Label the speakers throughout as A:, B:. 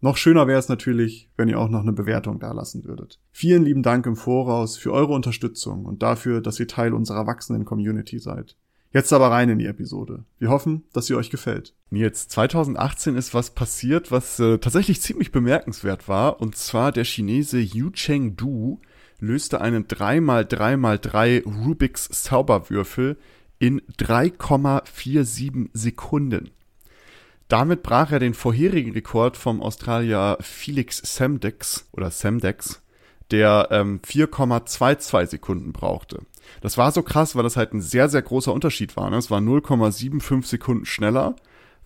A: Noch schöner wäre es natürlich, wenn ihr auch noch eine Bewertung dalassen würdet. Vielen lieben Dank im Voraus für eure Unterstützung und dafür, dass ihr Teil unserer wachsenden Community seid. Jetzt aber rein in die Episode. Wir hoffen, dass sie euch gefällt.
B: Nils, 2018 ist was passiert, was äh, tatsächlich ziemlich bemerkenswert war. Und zwar der Chinese Yu Cheng Du löste einen 3x3x3 Rubik's Zauberwürfel in 3,47 Sekunden. Damit brach er den vorherigen Rekord vom Australier Felix Semdex oder Semdex, der ähm, 4,22 Sekunden brauchte. Das war so krass, weil das halt ein sehr, sehr großer Unterschied war. Ne? Es war 0,75 Sekunden schneller,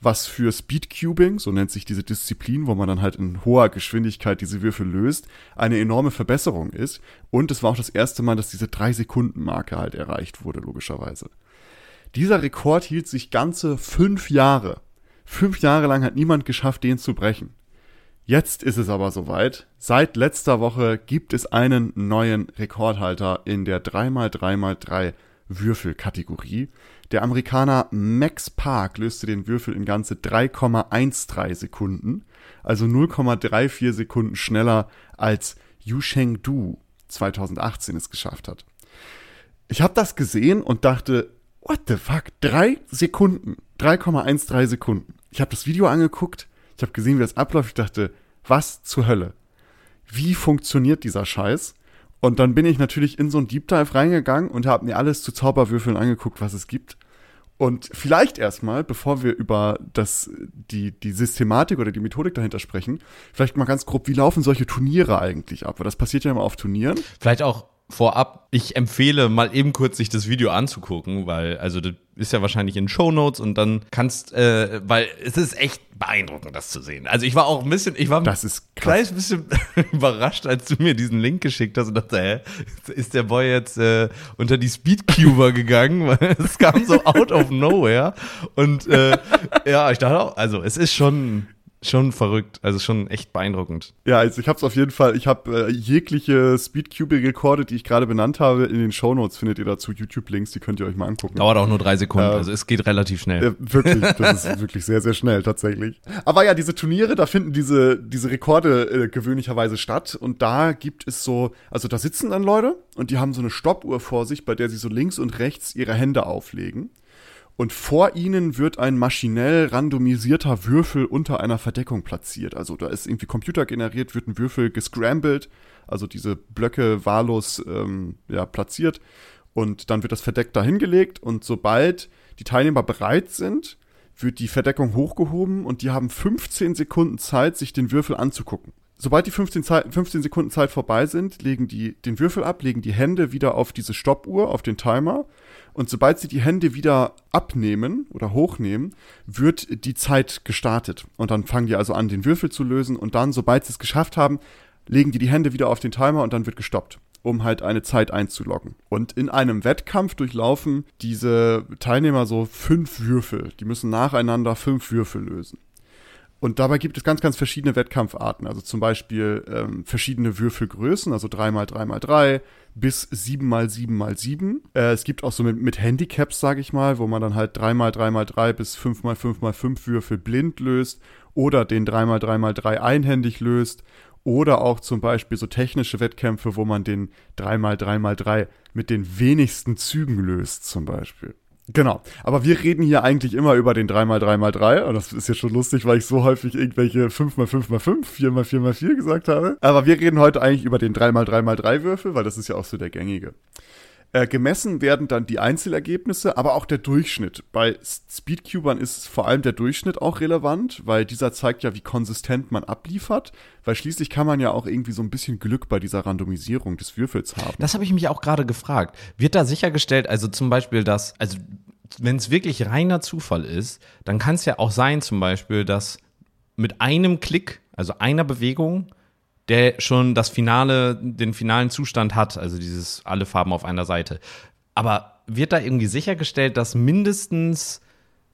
B: was für Speedcubing, so nennt sich diese Disziplin, wo man dann halt in hoher Geschwindigkeit diese Würfel löst, eine enorme Verbesserung ist. Und es war auch das erste Mal, dass diese 3-Sekunden-Marke halt erreicht wurde, logischerweise. Dieser Rekord hielt sich ganze fünf Jahre. Fünf Jahre lang hat niemand geschafft, den zu brechen. Jetzt ist es aber soweit. Seit letzter Woche gibt es einen neuen Rekordhalter in der 3x3x3 Würfelkategorie. Der Amerikaner Max Park löste den Würfel in ganze 3,13 Sekunden, also 0,34 Sekunden schneller als Yu Du 2018 es geschafft hat. Ich habe das gesehen und dachte, what the fuck, drei Sekunden, 3,13 Sekunden. Ich habe das Video angeguckt, ich habe gesehen, wie das abläuft. Ich dachte, was zur Hölle? Wie funktioniert dieser Scheiß? Und dann bin ich natürlich in so ein Deep Dive reingegangen und habe mir alles zu Zauberwürfeln angeguckt, was es gibt. Und vielleicht erstmal, bevor wir über das, die, die Systematik oder die Methodik dahinter sprechen, vielleicht mal ganz grob, wie laufen solche Turniere eigentlich ab? Weil das passiert ja immer auf Turnieren.
C: Vielleicht auch vorab, ich empfehle mal eben kurz sich das Video anzugucken, weil, also das ist ja wahrscheinlich in Show Notes und dann kannst, äh, weil es ist echt beeindruckend, das zu sehen. Also ich war auch ein bisschen, ich war
B: das ist
C: ein kleines bisschen überrascht, als du mir diesen Link geschickt hast und dachte, hä, ist der Boy jetzt äh, unter die Speedcuber gegangen? Weil es kam so out of nowhere. Und äh, ja, ich dachte auch, also es ist schon Schon verrückt, also schon echt beeindruckend.
B: Ja, also ich habe es auf jeden Fall, ich habe äh, jegliche Speedcubing-Rekorde, die ich gerade benannt habe, in den Shownotes findet ihr dazu YouTube-Links, die könnt ihr euch mal angucken.
C: Dauert auch nur drei Sekunden, äh, also es geht relativ schnell.
B: Äh, wirklich, das ist wirklich sehr, sehr schnell tatsächlich. Aber ja, diese Turniere, da finden diese, diese Rekorde äh, gewöhnlicherweise statt und da gibt es so, also da sitzen dann Leute und die haben so eine Stoppuhr vor sich, bei der sie so links und rechts ihre Hände auflegen und vor ihnen wird ein maschinell randomisierter Würfel unter einer Verdeckung platziert. Also da ist irgendwie computergeneriert, wird ein Würfel gescrambled, also diese Blöcke wahllos ähm, ja, platziert und dann wird das verdeckt dahingelegt und sobald die Teilnehmer bereit sind, wird die Verdeckung hochgehoben und die haben 15 Sekunden Zeit, sich den Würfel anzugucken. Sobald die 15, Zeit, 15 Sekunden Zeit vorbei sind, legen die den Würfel ab, legen die Hände wieder auf diese Stoppuhr, auf den Timer und sobald sie die Hände wieder abnehmen oder hochnehmen, wird die Zeit gestartet. Und dann fangen die also an, den Würfel zu lösen. Und dann, sobald sie es geschafft haben, legen die die Hände wieder auf den Timer und dann wird gestoppt um halt eine Zeit einzuloggen. Und in einem Wettkampf durchlaufen diese Teilnehmer so fünf Würfel. Die müssen nacheinander fünf Würfel lösen. Und dabei gibt es ganz, ganz verschiedene Wettkampfarten. Also zum Beispiel ähm, verschiedene Würfelgrößen, also 3x3x3 bis 7x7x7. Äh, es gibt auch so mit, mit Handicaps, sage ich mal, wo man dann halt 3x3x3 bis 5x5x5 Würfel blind löst oder den 3x3x3 einhändig löst. Oder auch zum Beispiel so technische Wettkämpfe, wo man den 3x3x3 mit den wenigsten Zügen löst, zum Beispiel. Genau. Aber wir reden hier eigentlich immer über den 3x3x3. Und das ist jetzt schon lustig, weil ich so häufig irgendwelche 5x5x5, 4x4x4 gesagt habe. Aber wir reden heute eigentlich über den 3x3x3 Würfel, weil das ist ja auch so der gängige. Äh, gemessen werden dann die Einzelergebnisse, aber auch der Durchschnitt. Bei Speedcubern ist vor allem der Durchschnitt auch relevant, weil dieser zeigt ja, wie konsistent man abliefert, weil schließlich kann man ja auch irgendwie so ein bisschen Glück bei dieser Randomisierung des Würfels haben.
C: Das habe ich mich auch gerade gefragt. Wird da sichergestellt, also zum Beispiel, dass, also wenn es wirklich reiner Zufall ist, dann kann es ja auch sein, zum Beispiel, dass mit einem Klick, also einer Bewegung, der schon das Finale, den finalen Zustand hat, also dieses alle Farben auf einer Seite. Aber wird da irgendwie sichergestellt, dass mindestens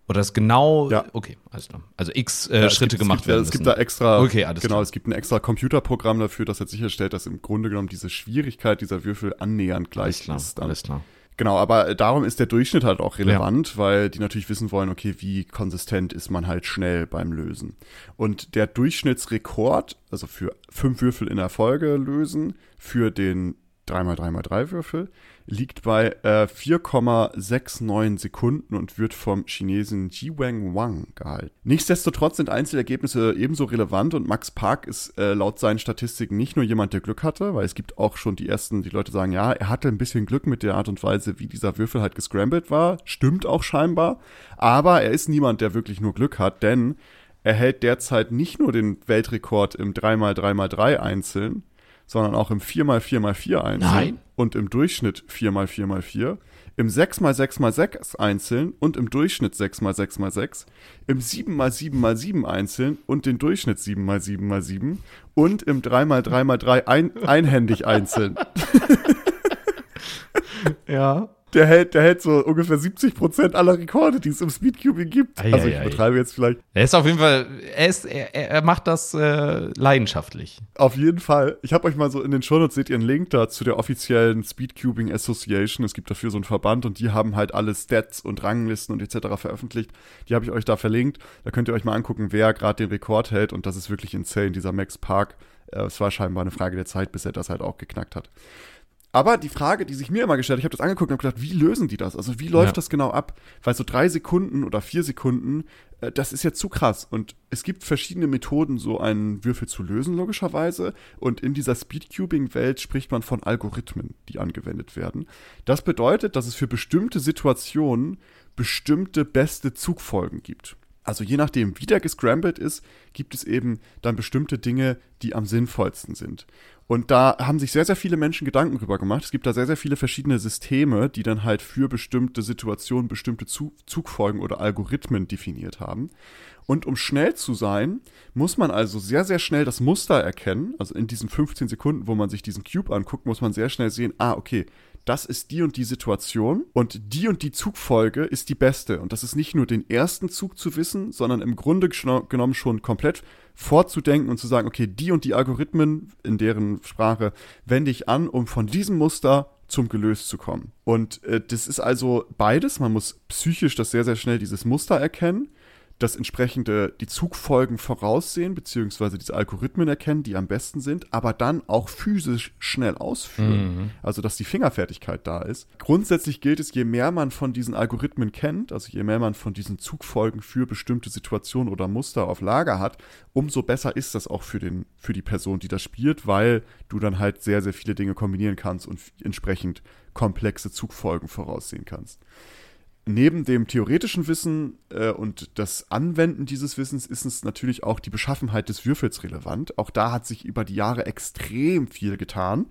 C: oder das genau,
B: Ja.
C: okay, alles klar. Also x äh,
B: Ja,
C: Schritte
B: gibt,
C: gemacht
B: es gibt,
C: werden
B: Es gibt
C: müssen.
B: da extra,
C: Okay, alles
B: genau,
C: klar.
B: es gibt ein extra Computerprogramm dafür, das jetzt sicherstellt, dass im Grunde genommen diese Schwierigkeit dieser Würfel annähernd
C: alles
B: gleich
C: klar,
B: ist. dann.
C: alles klar.
B: Genau, aber darum ist der Durchschnitt halt auch relevant, weil die natürlich wissen wollen, okay, wie konsistent ist man halt schnell beim Lösen. Und der Durchschnittsrekord, also für fünf Würfel in der Folge lösen, für den 3x3x3 Würfel, liegt bei äh, 4,69 Sekunden und wird vom Chinesen Jiwang Wang gehalten. Nichtsdestotrotz sind Einzelergebnisse ebenso relevant und Max Park ist äh, laut seinen Statistiken nicht nur jemand, der Glück hatte, weil es gibt auch schon die ersten, die Leute sagen, ja, er hatte ein bisschen Glück mit der Art und Weise, wie dieser Würfel halt gescrambled war. Stimmt auch scheinbar. Aber er ist niemand, der wirklich nur Glück hat, denn er hält derzeit nicht nur den Weltrekord im 3x3x3 einzeln, sondern auch im 4x4x4 einzeln
C: Nein.
B: und im Durchschnitt 4x4x4, im 6x6x6 einzeln und im Durchschnitt 6x6x6, im 7x7x7 einzeln und den Durchschnitt 7x7x7 und im 3x3x3 ein, einhändig einzeln.
C: Ja.
B: Der hält, der hält so ungefähr 70% aller Rekorde, die es im Speedcubing gibt.
C: Ei,
B: also ich
C: ei.
B: betreibe jetzt vielleicht
C: Er ist auf jeden Fall, er ist, er, er er macht das äh, leidenschaftlich.
B: Auf jeden Fall. Ich habe euch mal so in den Shownotes seht ihr einen Link da zu der offiziellen Speedcubing Association. Es gibt dafür so einen Verband und die haben halt alle Stats und Ranglisten und etc. veröffentlicht. Die habe ich euch da verlinkt. Da könnt ihr euch mal angucken, wer gerade den Rekord hält und das ist wirklich insane, dieser Max Park. Äh, es war scheinbar eine Frage der Zeit, bis er das halt auch geknackt hat. Aber die Frage, die sich mir immer gestellt hat, ich habe das angeguckt und gedacht, wie lösen die das? Also wie läuft
C: Ja.
B: das genau ab? Weil so drei Sekunden oder vier Sekunden, äh, das ist ja zu krass. Und es gibt verschiedene Methoden, so einen Würfel zu lösen, logischerweise. Und in dieser Speedcubing-Welt spricht man von Algorithmen, die angewendet werden. Das bedeutet, dass es für bestimmte Situationen bestimmte beste Zugfolgen gibt. Also je nachdem, wie der gescrambled ist, gibt es eben dann bestimmte Dinge, die am sinnvollsten sind. Und da haben sich sehr, sehr viele Menschen Gedanken drüber gemacht. Es gibt da sehr, sehr viele verschiedene Systeme, die dann halt für bestimmte Situationen bestimmte Zu Zugfolgen oder Algorithmen definiert haben. Und um schnell zu sein, muss man also sehr, sehr schnell das Muster erkennen. Also in diesen 15 Sekunden, wo man sich diesen Cube anguckt, muss man sehr schnell sehen, ah, okay, das ist die und die Situation und die und die Zugfolge ist die beste. Und das ist nicht nur den ersten Zug zu wissen, sondern im Grunde geno- genommen schon komplett vorzudenken und zu sagen, okay, die und die Algorithmen, in deren Sprache wende ich an, um von diesem Muster zum Gelöst zu kommen. Und äh, das ist also beides. Man muss psychisch das sehr, sehr schnell dieses Muster erkennen das entsprechende die Zugfolgen voraussehen, beziehungsweise diese Algorithmen erkennen, die am besten sind, aber dann auch physisch schnell ausführen. Also, dass die Fingerfertigkeit da ist. Grundsätzlich gilt es, je mehr man von diesen Algorithmen kennt, also je mehr man von diesen Zugfolgen für bestimmte Situationen oder Muster auf Lager hat, umso besser ist das auch für, den, für die Person, die das spielt, weil du dann halt sehr, sehr viele Dinge kombinieren kannst und entsprechend komplexe Zugfolgen voraussehen kannst neben dem theoretischen Wissen äh, und das Anwenden dieses Wissens ist es natürlich auch die Beschaffenheit des Würfels relevant. Auch da hat sich über die Jahre extrem viel getan.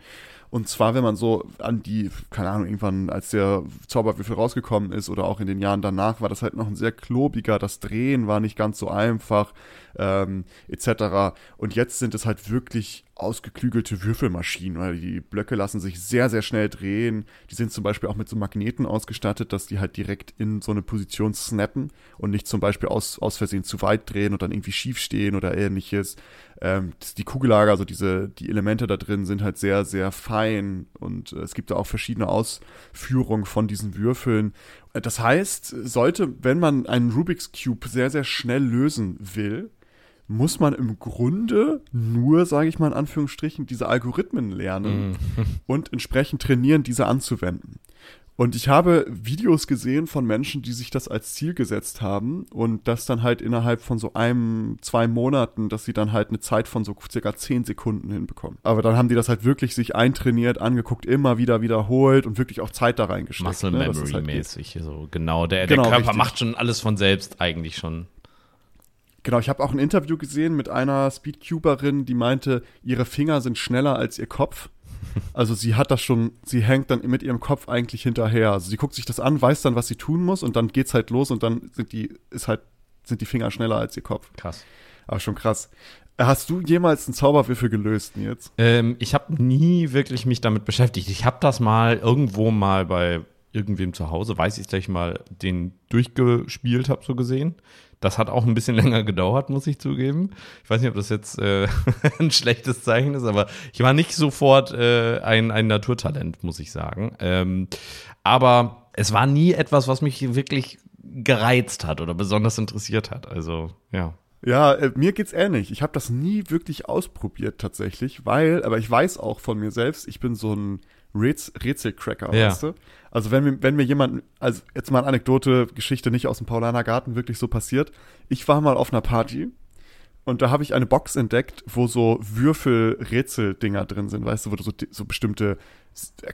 B: Und zwar, wenn man so an die, keine Ahnung, irgendwann, als der Zauberwürfel rausgekommen ist oder auch in den Jahren danach, war das halt noch ein sehr klobiger, das Drehen war nicht ganz so einfach, ähm, etc. Und jetzt sind es halt wirklich ausgeklügelte Würfelmaschinen, weil die Blöcke lassen sich sehr, sehr schnell drehen. Die sind zum Beispiel auch mit so Magneten ausgestattet, dass die halt direkt in so eine Position snappen und nicht zum Beispiel aus, aus Versehen zu weit drehen und dann irgendwie schief stehen oder ähnliches. Ähm, die Kugellager, also diese, die Elemente da drin sind halt sehr, sehr fein und äh, es gibt da auch verschiedene Ausführungen von diesen Würfeln. Äh, Das heißt, sollte, wenn man einen Rubik's Cube sehr, sehr schnell lösen will, muss man im Grunde nur, sage ich mal in Anführungsstrichen, diese Algorithmen lernen und entsprechend trainieren, diese anzuwenden. Und ich habe Videos gesehen von Menschen, die sich das als Ziel gesetzt haben und das dann halt innerhalb von so einem, zwei Monaten, dass sie dann halt eine Zeit von so circa zehn Sekunden hinbekommen. Aber dann haben die das halt wirklich sich eintrainiert, angeguckt, immer wieder wiederholt und wirklich auch Zeit da reingesteckt.
C: Muscle
B: ne,
C: Memory
B: halt
C: mäßig. So, genau, der,
B: Genau,
C: der Körper
B: richtig.
C: macht schon alles von selbst eigentlich schon.
B: Genau, ich habe auch ein Interview gesehen mit einer Speedcuberin, die meinte, ihre Finger sind schneller als ihr Kopf. Also sie hat das schon, sie hängt dann mit ihrem Kopf eigentlich hinterher. Also sie guckt sich das an, weiß dann, was sie tun muss und dann geht's halt los und dann sind die, ist halt, sind die Finger schneller als ihr Kopf.
C: Krass.
B: Aber schon krass. Hast du jemals einen Zauberwürfel gelöst, Nils?
C: Ähm, ich habe nie wirklich mich damit beschäftigt. Ich habe das mal irgendwo mal bei irgendwem zu Hause, weiß ich, dass ich mal den durchgespielt habe, so gesehen. Das hat auch ein bisschen länger gedauert, muss ich zugeben. Ich weiß nicht, ob das jetzt äh, ein schlechtes Zeichen ist, aber ich war nicht sofort äh, ein, ein Naturtalent, muss ich sagen. Ähm, aber es war nie etwas, was mich wirklich gereizt hat oder besonders interessiert hat. Also, ja.
B: Ja, äh, mir geht's ähnlich. Ich habe das nie wirklich ausprobiert tatsächlich, weil, aber ich weiß auch von mir selbst, ich bin so ein Rätsel Rätselcracker,
C: Ja.
B: weißt du? Also wenn mir, wenn mir jemand, also jetzt mal eine Anekdote, Geschichte nicht aus dem Paulaner Garten wirklich so passiert. Ich war mal auf einer Party und da habe ich eine Box entdeckt, wo so Würfel-Rätsel-Dinger drin sind, weißt du, wo du so, so bestimmte,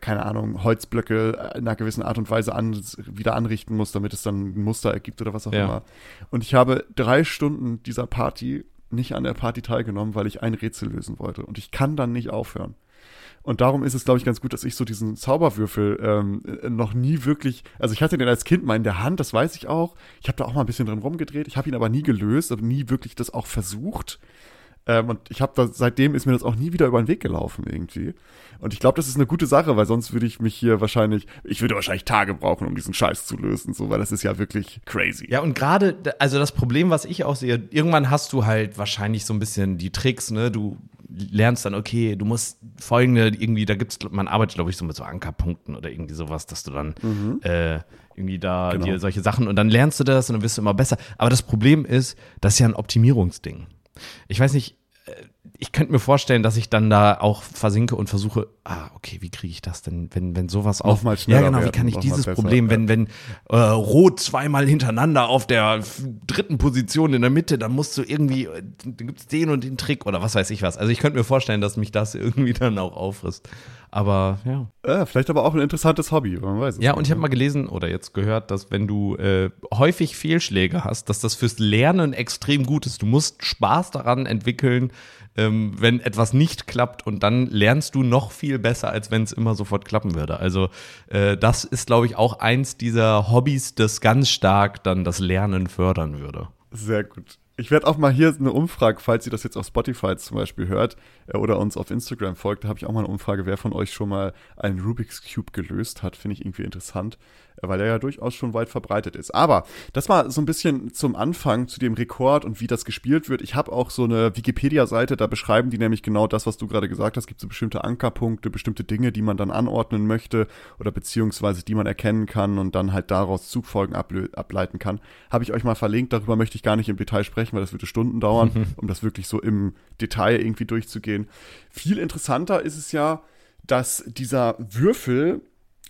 B: keine Ahnung, Holzblöcke in einer gewissen Art und Weise an, wieder anrichten musst, damit es dann ein Muster ergibt oder was auch
C: Ja.
B: immer. Und ich habe drei Stunden dieser Party nicht an der Party teilgenommen, weil ich ein Rätsel lösen wollte. Und ich kann dann nicht aufhören. Und darum ist es, glaube ich, ganz gut, dass ich so diesen Zauberwürfel ähm, äh, noch nie wirklich, also ich hatte den als Kind mal in der Hand, das weiß ich auch. Ich habe da auch mal ein bisschen drin rumgedreht. Ich habe ihn aber nie gelöst, aber nie wirklich das auch versucht. Ähm, und ich habe da, seitdem ist mir das auch nie wieder über den Weg gelaufen irgendwie. Und ich glaube, das ist eine gute Sache, weil sonst würde ich mich hier wahrscheinlich, ich würde wahrscheinlich Tage brauchen, um diesen Scheiß zu lösen, so, weil das ist ja wirklich crazy.
C: Ja, und gerade, also das Problem, was ich auch sehe, irgendwann hast du halt wahrscheinlich so ein bisschen die Tricks, ne? Du lernst dann, okay, du musst folgende irgendwie, da gibt's, man arbeitet, glaube ich, so mit so Ankerpunkten oder irgendwie sowas, dass du dann äh, irgendwie da
B: Genau.
C: dir solche Sachen und dann lernst du das und dann wirst du immer besser. Aber das Problem ist, das ist ja ein Optimierungsding. Ich weiß nicht, ich könnte mir vorstellen, dass ich dann da auch versinke und versuche, ah, okay, wie kriege ich das denn, wenn, wenn sowas auf.
B: Noch mal schneller
C: ja, genau, wie kann ich dieses
B: besser,
C: Problem,
B: ja.
C: wenn, wenn äh, Rot zweimal hintereinander auf der dritten Position in der Mitte, dann musst du irgendwie, äh, dann gibt's den und den Trick oder was weiß ich was. Also ich könnte mir vorstellen, dass mich das irgendwie dann auch auffrisst. Aber ja.
B: Äh, vielleicht aber auch ein interessantes Hobby, man weiß es
C: Ja, und ich habe mal gelesen oder jetzt gehört, dass wenn du äh, häufig Fehlschläge hast, dass das fürs Lernen extrem gut ist. Du musst Spaß daran entwickeln, ähm, wenn etwas nicht klappt und dann lernst du noch viel besser, als wenn es immer sofort klappen würde. Also äh, das ist, glaube ich, auch eins dieser Hobbys, das ganz stark dann das Lernen fördern würde.
B: Sehr gut. Ich werde auch mal hier eine Umfrage, falls ihr das jetzt auf Spotify zum Beispiel hört oder uns auf Instagram folgt, da habe ich auch mal eine Umfrage, wer von euch schon mal einen Rubik's Cube gelöst hat. Finde ich irgendwie interessant, äh, weil er ja durchaus schon weit verbreitet ist. Aber das war so ein bisschen zum Anfang zu dem Rekord und wie das gespielt wird. Ich habe auch so eine Wikipedia-Seite, da beschreiben die nämlich genau das, was du gerade gesagt hast. Es gibt so bestimmte Ankerpunkte, bestimmte Dinge, die man dann anordnen möchte oder beziehungsweise die man erkennen kann und dann halt daraus Zugfolgen ableiten kann. Habe ich euch mal verlinkt, darüber möchte ich gar nicht im Detail sprechen, weil das würde Stunden dauern, um das wirklich so im Detail irgendwie durchzugehen. Viel interessanter ist es ja, dass dieser Würfel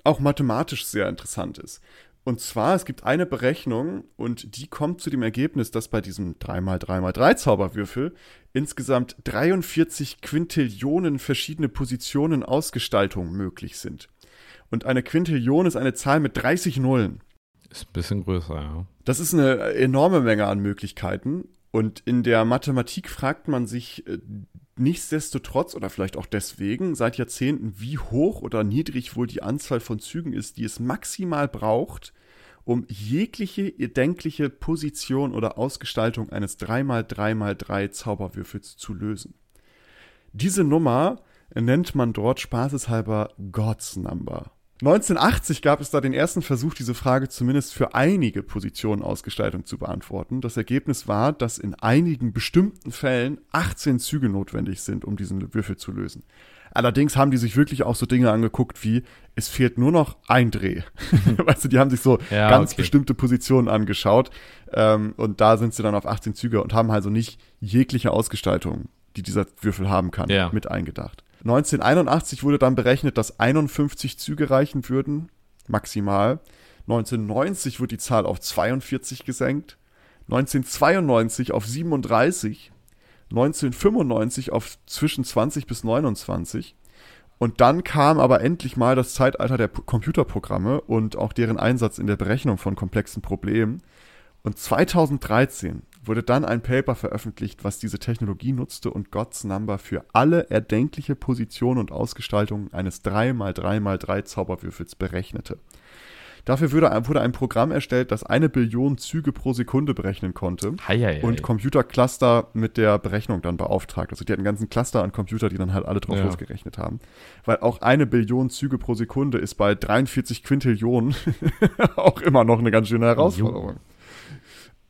B: auch mathematisch sehr interessant ist. Und zwar, es gibt eine Berechnung und die kommt zu dem Ergebnis, dass bei diesem 3x3x3 Zauberwürfel insgesamt 43 Quintillionen verschiedene Positionen Ausgestaltung möglich sind. Und eine Quintillion ist eine Zahl mit 30 Nullen.
C: Ist ein bisschen größer, ja.
B: Das ist eine enorme Menge an Möglichkeiten. Und in der Mathematik fragt man sich äh, nichtsdestotrotz oder vielleicht auch deswegen seit Jahrzehnten, wie hoch oder niedrig wohl die Anzahl von Zügen ist, die es maximal braucht, um jegliche erdenkliche Position oder Ausgestaltung eines 3x3x3 Zauberwürfels zu lösen. Diese Nummer nennt man dort spaßeshalber God's Number. 1980 gab es da den ersten Versuch, diese Frage zumindest für einige Positionen Ausgestaltung zu beantworten. Das Ergebnis war, dass in einigen bestimmten Fällen 18 Züge notwendig sind, um diesen Würfel zu lösen. Allerdings haben die sich wirklich auch so Dinge angeguckt wie, es fehlt nur noch ein Dreh. weißt du, die haben sich so
C: Ja,
B: ganz
C: okay.
B: bestimmte Positionen angeschaut ähm, und da sind sie dann auf 18 Züge und haben also nicht jegliche Ausgestaltung, die dieser Würfel haben kann,
C: Ja.
B: mit eingedacht. 1981 wurde dann berechnet, dass 51 Züge reichen würden, maximal. 1990 wurde die Zahl auf 42 gesenkt. 1992 auf 37. 1995 auf zwischen 20 bis 29. Und dann kam aber endlich mal das Zeitalter der P- Computerprogramme und auch deren Einsatz in der Berechnung von komplexen Problemen. Und 2013 wurde dann ein Paper veröffentlicht, was diese Technologie nutzte und God's Number für alle erdenkliche Positionen und Ausgestaltungen eines 3x3x3 Zauberwürfels berechnete. Dafür wurde, ein Programm erstellt, das eine Billion Züge pro Sekunde berechnen konnte
C: hei, hei.
B: und Computercluster mit der Berechnung dann beauftragt. Also die hatten einen ganzen Cluster an Computer, die dann halt alle drauf
C: Ja.
B: losgerechnet haben. Weil auch eine Billion Züge pro Sekunde ist bei 43 Quintillionen auch immer noch eine ganz schöne Herausforderung.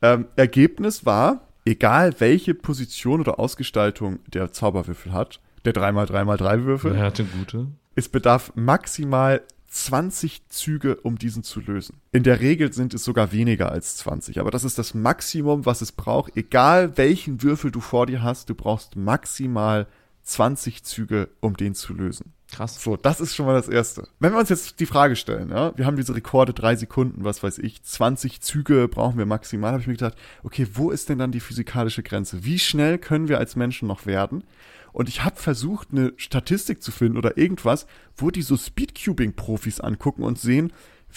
B: Ähm, Ergebnis war, egal welche Position oder Ausgestaltung der Zauberwürfel hat, der 3x3x3-Würfel,
C: Wer hatte gute?
B: es bedarf maximal 20 Züge, um diesen zu lösen. In der Regel sind es sogar weniger als 20, aber das ist das Maximum, was es braucht. Egal welchen Würfel du vor dir hast, du brauchst maximal 20 Züge, um den zu lösen.
C: Krass.
B: So, das ist schon mal das Erste. Wenn wir uns jetzt die Frage stellen, ja, wir haben diese Rekorde, drei Sekunden, was weiß ich, 20 Züge brauchen wir maximal, habe ich mir gedacht, okay, wo ist denn dann die physikalische Grenze? Wie schnell können wir als Menschen noch werden? Und ich habe versucht, eine Statistik zu finden oder irgendwas, wo die so Speedcubing-Profis angucken und sehen,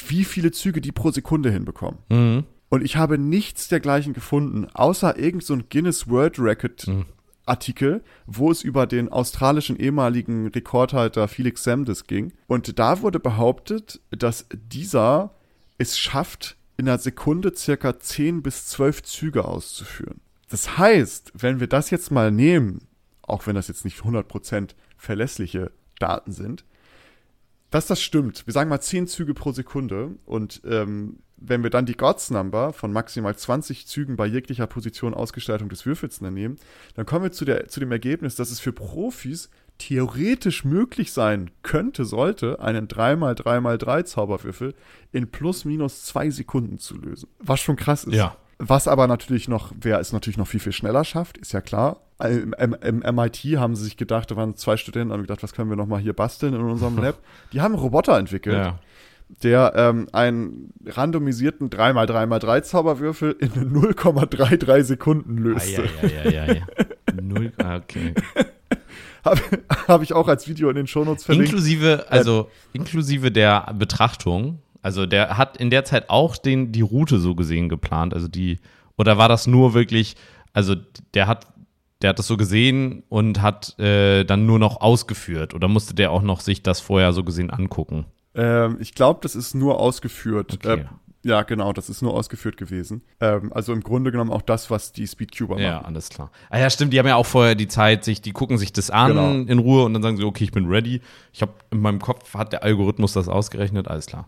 B: wie viele Züge die pro Sekunde hinbekommen.
C: Mhm.
B: Und ich habe nichts dergleichen gefunden, außer irgend so ein Guinness World Record Artikel, wo es über den australischen ehemaligen Rekordhalter Felix Samdes ging. Und da wurde behauptet, dass dieser es schafft, in einer Sekunde circa 10 bis 12 Züge auszuführen. Das heißt, wenn wir das jetzt mal nehmen, auch wenn das jetzt nicht 100% verlässliche Daten sind, dass das stimmt. Wir sagen mal 10 Züge pro Sekunde und ähm, wenn wir dann die God's Number von maximal 20 Zügen bei jeglicher Position Ausgestaltung des Würfels nehmen, dann kommen wir zu, der, zu dem Ergebnis, dass es für Profis theoretisch möglich sein könnte, sollte, einen 3x3x3 Zauberwürfel in plus minus zwei Sekunden zu lösen. Was schon krass ist.
C: Ja.
B: Was aber natürlich noch, wer es natürlich noch viel, viel schneller schafft, ist ja klar. Im, im, im MIT haben sie sich gedacht, da waren zwei Studenten, haben gedacht, was können wir noch mal hier basteln in unserem Lab? Die haben Roboter entwickelt,
C: Ja.
B: Der ähm, einen randomisierten 3x3x3 Zauberwürfel in 0,33 Sekunden löste.
C: Eieieiei. Null, ah, okay.
B: Habe hab ich auch als Video in den Shownotes verlinkt.
C: Inklusive, also inklusive der Betrachtung. Also der hat in der Zeit auch den, die Route so gesehen geplant. Also die, oder war das nur wirklich, also der hat, der hat das so gesehen und hat äh, dann nur noch ausgeführt. Oder musste der auch noch sich das vorher so gesehen angucken?
B: Ähm, ich glaube, das ist nur ausgeführt.
C: Okay.
B: Äh, ja, genau, das ist nur ausgeführt gewesen. Ähm, also im Grunde genommen auch das, was die Speedcuber
C: Ja,
B: machen.
C: alles klar. Ah ja, stimmt, die haben ja auch vorher die Zeit, sich, die gucken sich das an
B: Genau.
C: in Ruhe und dann sagen sie, okay, ich bin ready. Ich habe in meinem Kopf hat der Algorithmus das ausgerechnet, alles klar.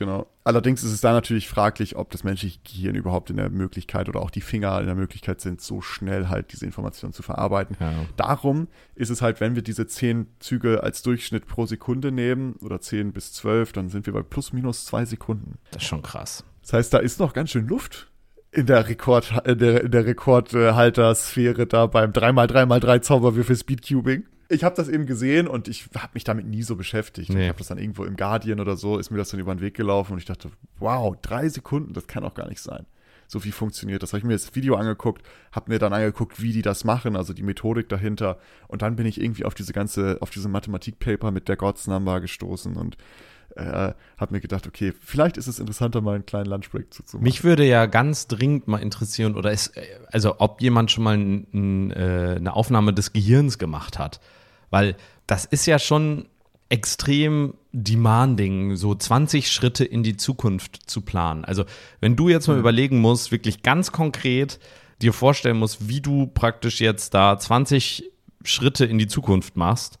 B: Genau. Allerdings ist es da natürlich fraglich, ob das menschliche Gehirn überhaupt in der Möglichkeit oder auch die Finger in der Möglichkeit sind, so schnell halt diese Informationen zu verarbeiten.
C: Ja.
B: Darum ist es halt, wenn wir diese 10 Züge als Durchschnitt pro Sekunde nehmen oder 10 bis 12, dann sind wir bei plus minus zwei Sekunden.
C: Das ist schon krass.
B: Das heißt, da ist noch ganz schön Luft in der Rekord, in der, in der Rekordhalter-Sphäre da beim 3x3x3 Zauberwürfel Speedcubing. Ich habe das eben gesehen und ich habe mich damit nie so beschäftigt.
C: Nee.
B: Ich habe das dann irgendwo im Guardian oder so, ist mir das dann über den Weg gelaufen und ich dachte, wow, drei Sekunden, das kann auch gar nicht sein. So wie funktioniert das. Habe ich mir das Video angeguckt, habe mir dann angeguckt, wie die das machen, also die Methodik dahinter. Und dann bin ich irgendwie auf diese ganze, auf diese Mathematikpaper mit der God's Number gestoßen und äh, habe mir gedacht, okay, vielleicht ist es interessanter, mal einen kleinen Lunchbreak zuzumachen.
C: Mich würde ja ganz dringend mal interessieren, oder ist, äh, also ob jemand schon mal n, n, äh, eine Aufnahme des Gehirns gemacht hat. Weil das ist ja schon extrem demanding, so 20 Schritte in die Zukunft zu planen. Also wenn du jetzt mal überlegen musst, wirklich ganz konkret dir vorstellen musst, wie du praktisch jetzt da 20 Schritte in die Zukunft machst,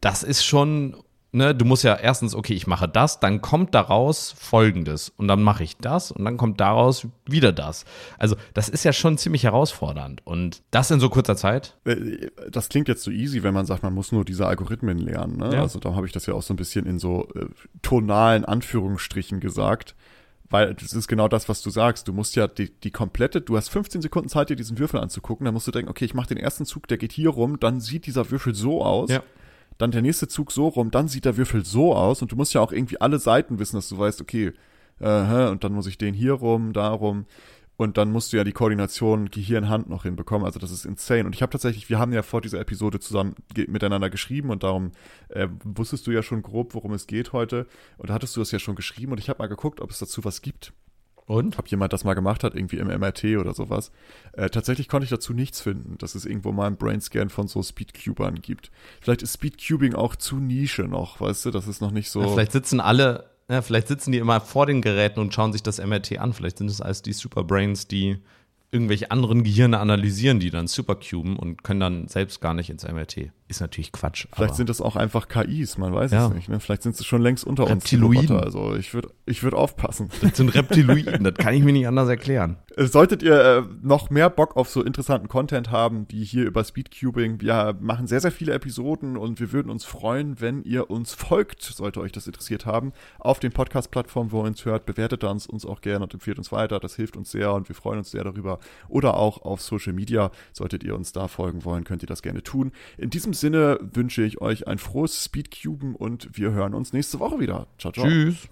C: das ist schon, ne, du musst ja erstens, okay, ich mache das, dann kommt daraus Folgendes und dann mache ich das und dann kommt daraus wieder das. Also das ist ja schon ziemlich herausfordernd und das in so kurzer Zeit.
B: Äh, das klingt jetzt so easy, wenn man sagt, man muss nur diese Algorithmen lernen. Ne?
C: Ja.
B: Also da habe ich das ja auch so ein bisschen in so äh, tonalen Anführungsstrichen gesagt. Weil das ist genau das, was du sagst. Du musst ja die, die komplette, du hast 15 Sekunden Zeit, dir diesen Würfel anzugucken. Dann musst du denken, okay, ich mache den ersten Zug, der geht hier rum, dann sieht dieser Würfel so aus.
C: Ja.
B: Dann der nächste Zug so rum, dann sieht der Würfel so aus. Und du musst ja auch irgendwie alle Seiten wissen, dass du weißt, okay, äh, und dann muss ich den hier rum, da rum. Und dann musst du ja die Koordination Gehirn-Hand noch hinbekommen. Also das ist insane. Und ich habe tatsächlich, wir haben ja vor dieser Episode zusammen miteinander geschrieben und darum äh, wusstest du ja schon grob, worum es geht heute. Und da hattest du das ja schon geschrieben und ich habe mal geguckt, ob es dazu was gibt.
C: Und?
B: Ob jemand das mal gemacht hat, irgendwie im MRT oder sowas. Äh, tatsächlich konnte ich dazu nichts finden, dass es irgendwo mal einen Brainscan von so Speedcubern gibt. Vielleicht ist Speedcubing auch zu Nische noch, weißt du? Das ist noch nicht so.
C: Vielleicht sitzen alle Ja, vielleicht sitzen die immer vor den Geräten und schauen sich das MRT an. Vielleicht sind es alles die Superbrains, die irgendwelche anderen Gehirne analysieren, die dann supercuben und können dann selbst gar nicht ins MRT. Ist natürlich Quatsch.
B: Vielleicht sind das auch einfach KIs, man weiß
C: Ja.
B: es nicht. Ne? Vielleicht sind sie schon längst unter uns. die
C: Reptiloiden.
B: Also ich würde ich würd aufpassen.
C: das sind Reptiloiden, das kann ich mir nicht anders erklären.
B: Äh, Solltet ihr äh, noch mehr Bock auf so interessanten Content haben, wie hier über Speedcubing, wir machen sehr, sehr viele Episoden und wir würden uns freuen, wenn ihr uns folgt, sollte euch das interessiert haben, auf den Podcast-Plattformen, wo ihr uns hört, bewertet uns, uns auch gerne und empfiehlt uns weiter, das hilft uns sehr und wir freuen uns sehr darüber. Oder auch auf Social Media, solltet ihr uns da folgen wollen, könnt ihr das gerne tun. In diesem Sinne wünsche ich euch ein frohes Speedcuben und wir hören uns nächste Woche wieder. Ciao, ciao.
C: Tschüss.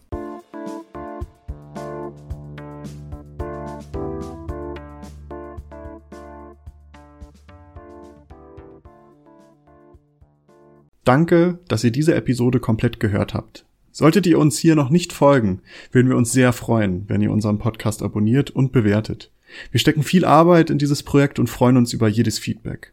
A: Danke, dass ihr diese Episode komplett gehört habt. Solltet ihr uns hier noch nicht folgen, würden wir uns sehr freuen, wenn ihr unseren Podcast abonniert und bewertet. Wir stecken viel Arbeit in dieses Projekt und freuen uns über jedes Feedback.